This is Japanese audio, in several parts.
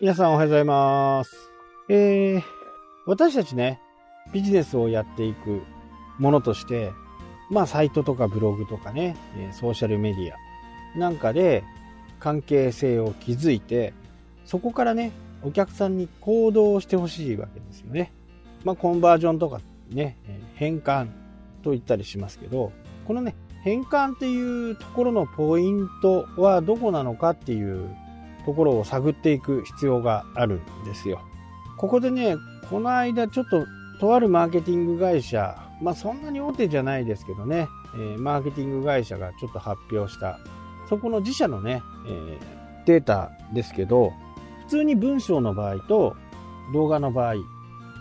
皆さんおはようございます。えー、私たちね、ビジネスをやっていくものとして、まあ、サイトとかブログとかね、ソーシャルメディアなんかで関係性を築いて、そこからね、お客さんに行動してほしいわけですよね。まあ、コンバージョンとかね、変換と言ったりしますけど、このね、変換っていうところのポイントはどこなのかっていうところを探っていく必要があるんですよ。ここでね、この間ちょっととあるマーケティング会社、まあそんなに大手じゃないですけどね、えーマーケティング会社がちょっと発表した、そこの自社のね、えーデータですけど、普通に文章の場合と動画の場合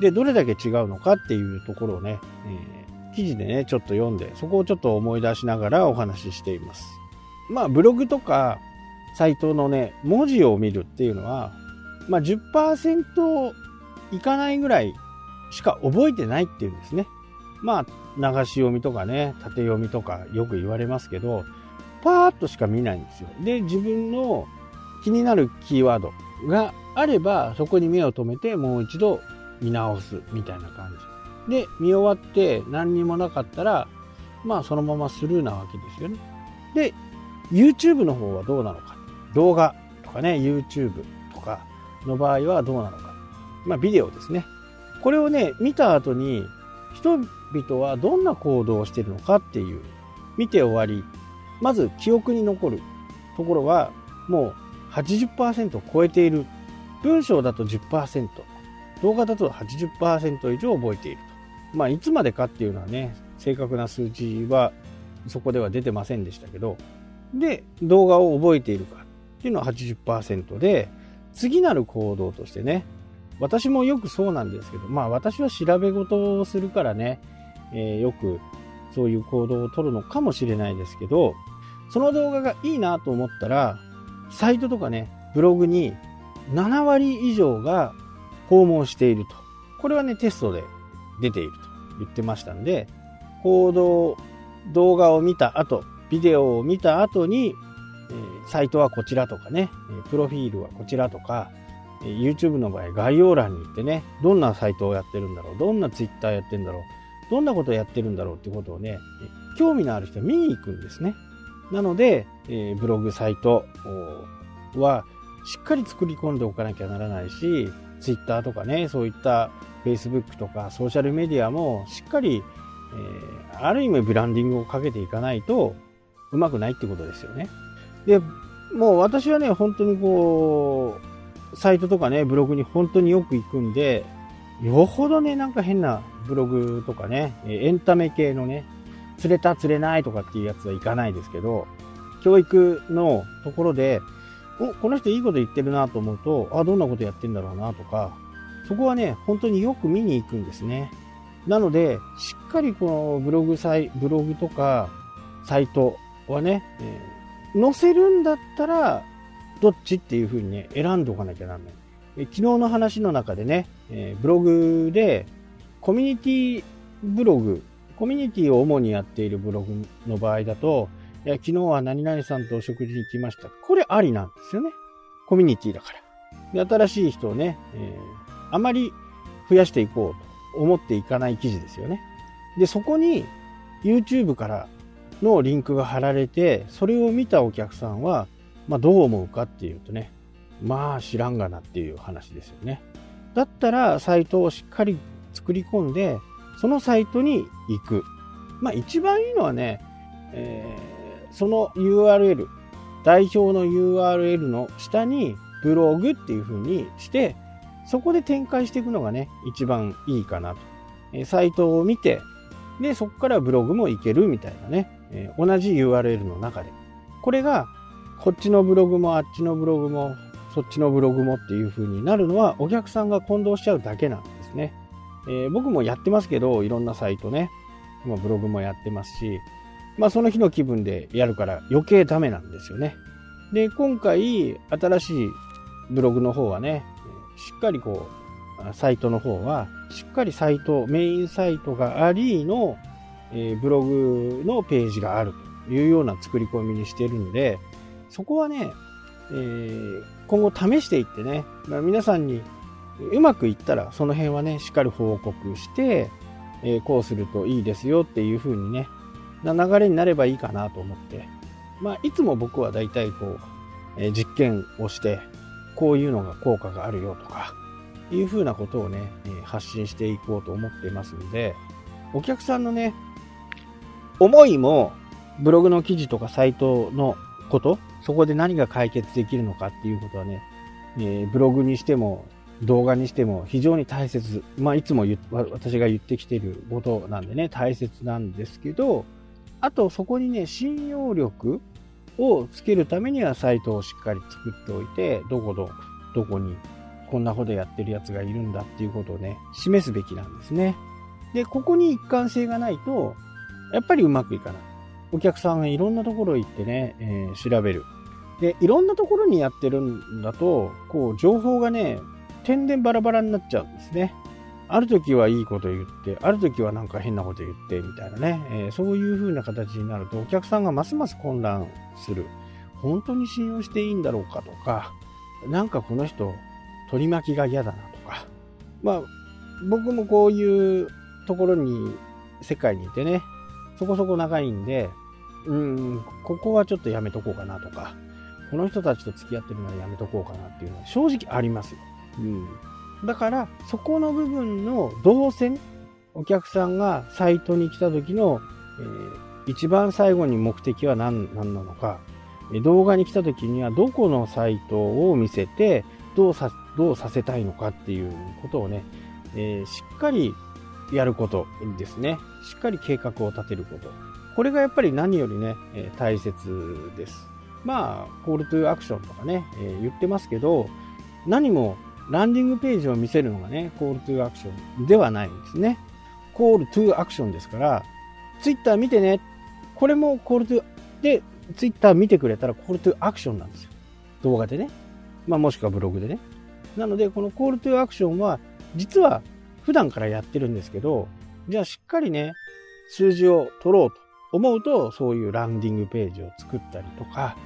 でどれだけ違うのかっていうところをね、えー記事でね、ちょっと読んで、そこをちょっと思い出しながらお話ししています。まあ、ブログとかサイトのね、文字を見るっていうのは、まあ、10%いかないぐらいしか覚えてないっていうんですね。まあ、流し読みとかね、縦読みとかよく言われますけど、パーッとしか見ないんですよ。で、自分の気になるキーワードがあれば、そこに目を留めてもう一度見直すみたいな感じ。で、見終わって何にもなかったら、まあそのままスルーなわけですよね。で、YouTube の方はどうなのか。動画とかね、YouTube とかの場合はどうなのか。まあビデオですね。これをね、見た後に人々はどんな行動をしているのかっていう、見て終わり、まず記憶に残るところはもう80%を超えている。文章だと10%、動画だと80%以上覚えていると。まあ、いつまでかっていうのはね、正確な数値はそこでは出てませんでしたけど、で、動画を覚えているかっていうのは80%で、次なる行動としてね、私もよくそうなんですけど、まあ私は調べ事をするからね、えーよくそういう行動を取るのかもしれないですけど、その動画がいいなと思ったら、サイトとかね、ブログに7割以上が訪問していると。これはね、テストで出ていると言ってましたんで、行動、動画を見た後、ビデオを見た後に、えサイトはこちらとかね、プロフィールはこちらとか、YouTube の場合概要欄に行ってね、どんなサイトをやってるんだろう、どんな Twitter やってるんだろう、どんなことをやってるんだろうってことをね、興味のある人は見に行くんですね。なので、えブログ、サイトはしっかり作り込んでおかなきゃならないし、Twitter とかね、そういった Facebook とかソーシャルメディアもしっかり、えある意味ブランディングをかけていかないとうまくないってことですよね。で、もう私はね、本当にこう、サイトとかね、ブログに本当によく行くんで、よほどね、なんか変なブログとかね、エンタメ系のね、釣れた釣れないとかっていうやつはいかないですけど、教育のところで、お、この人いいこと言ってるなと思うと、あ、どんなことやってんだろうなとか、そこはね、本当によく見に行くんですね。なので、しっかりこのブログサイ、ブログとかサイトはね、えー載せるんだったら、どっちっていう風にね、選んでおかなきゃなんない。昨日の話の中でね、えーブログで、コミュニティブログ、コミュニティを主にやっているブログの場合だと、いや昨日は何々さんとお食事に行きました。これありなんですよね。コミュニティだから。で新しい人をね、えーあまり増やしていこうと思っていかない記事ですよね。で、そこに YouTube からのリンクが貼られて、それを見たお客さんは、まあどう思うかっていうとね、まあ知らんがなっていう話ですよね。だったらサイトをしっかり作り込んで、そのサイトに行く。まあ一番いいのはね、えーその URL、代表の URL の下にブログっていう風にして、そこで展開していくのがね、一番いいかなと。えサイトを見て、で、そこからブログもいけるみたいなね、えー同じ URL の中で。これが、こっちのブログもあっちのブログも、そっちのブログもっていう風になるのは、お客さんが混同しちゃうだけなんですね。えー僕もやってますけど、いろんなサイトね、ま、ブログもやってますし、まあその日の気分でやるから余計ダメなんですよね。で、今回、新しいブログの方はね、しっかりこう、サイトの方は、しっかりサイト、メインサイトがありの、えブログのページがあるというような作り込みにしてるんで、そこはね、えー今後試していってね、まあ、皆さんにうまくいったらその辺はね、しっかり報告して、えー、こうするといいですよっていう風にね、な流れになればいいかなと思って、まあ、いつも僕は大体こう、えー、実験をして、こういうのが効果があるよとか、いう風なことをね、発信していこうと思っていますので、お客さんのね、思いも、ブログの記事とかサイトのこと、そこで何が解決できるのかっていうことはね、えー、ブログにしても動画にしても非常に大切。まあ、いつも私が言ってきていることなんでね、大切なんですけど、あとそこにね、信用力をつけるためにはサイトをしっかり作っておいて、どこど、どこにこんなことやってるやつがいるんだっていうことをね、示すべきなんですね。で、ここに一貫性がないと、やっぱりうまくいかない。お客さんがいろんなところ行ってね、えー、調べる。で、いろんなところにやってるんだと、こう、情報がね、点々バラバラになっちゃうんですね。ある時はいいこと言って、ある時はなんか変なこと言って、みたいなね、えー、そういう風な形になると、お客さんがますます混乱する。本当に信用していいんだろうかとか、なんかこの人、取り巻きが嫌だなとか。まあ、僕もこういうところに、世界にいてね、そこそこ長いんで、うん、ここはちょっとやめとこうかなとか、この人たちと付き合ってるのはやめとこうかなっていうのは正直ありますよ。うん。だから、そこの部分の動線、お客さんがサイトに来た時の、えー、一番最後に目的は何何なのか、動画に来た時にはどこのサイトを見せて、どうさ、どうさせたいのかっていうことをね、えー、しっかりやることですね。しっかり計画を立てること。これがやっぱり何よりね、え、大切です。まあ、コールトゥーアクションとかね、え、言ってますけど、何もランディングページを見せるのがね、コールトゥーアクションではないんですね。コールトゥーアクションですから、ツイッター見てね。これも call to、で、ツイッター見てくれたら call to action なんですよ。動画でね。まあもしくはブログでね。なので、この call to action は、実は普段からやってるんですけど、じゃあしっかりね、数字を取ろうと。思うと、そういうランディングページを作ったりとか、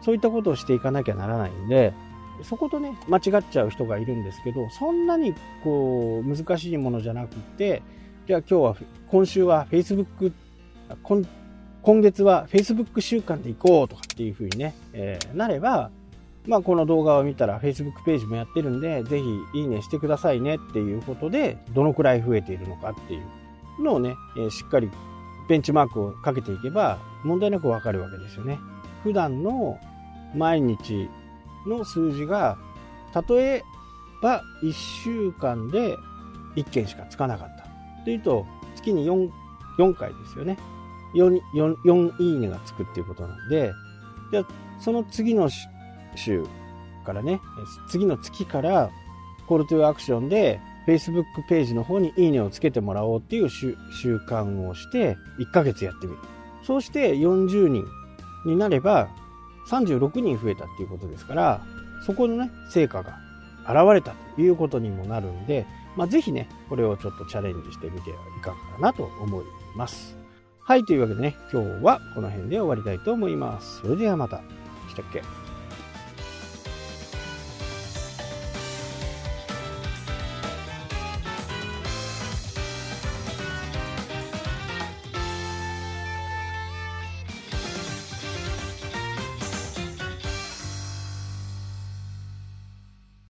そういったことをしていかなきゃならないんで、そことね、間違っちゃう人がいるんですけど、そんなにこう、難しいものじゃなくて、じゃあ今日は、今週は Facebook、今今月は Facebook 週間で行こうとかっていう風にね、えー、なれば、まあこの動画を見たら Facebook ページもやってるんで、ぜひいいねしてくださいねっていうことで、どのくらい増えているのかっていうのをね、え、しっかりベンチマークをかけていけば、問題なくわかるわけですよね。普段の毎日の数字が、例えば1週間で1件しかつかなかった。というと、月に 4, 4回ですよね4。4、4いいねがつくっていうことなんで、じゃその次の週からね、次の月から、コールトゥアクションで、Facebook ページの方にいいねをつけてもらおうっていう習慣をして、1ヶ月やってみる。そうして40人になれば、36人増えたっていうことですから、そこのね、成果が現れたということにもなるんで、まあ、ぜひね、これをちょっとチャレンジしてみてはいかがかなと思います。はい、というわけでね、今日はこの辺で終わりたいと思います。それではまた。したっけ？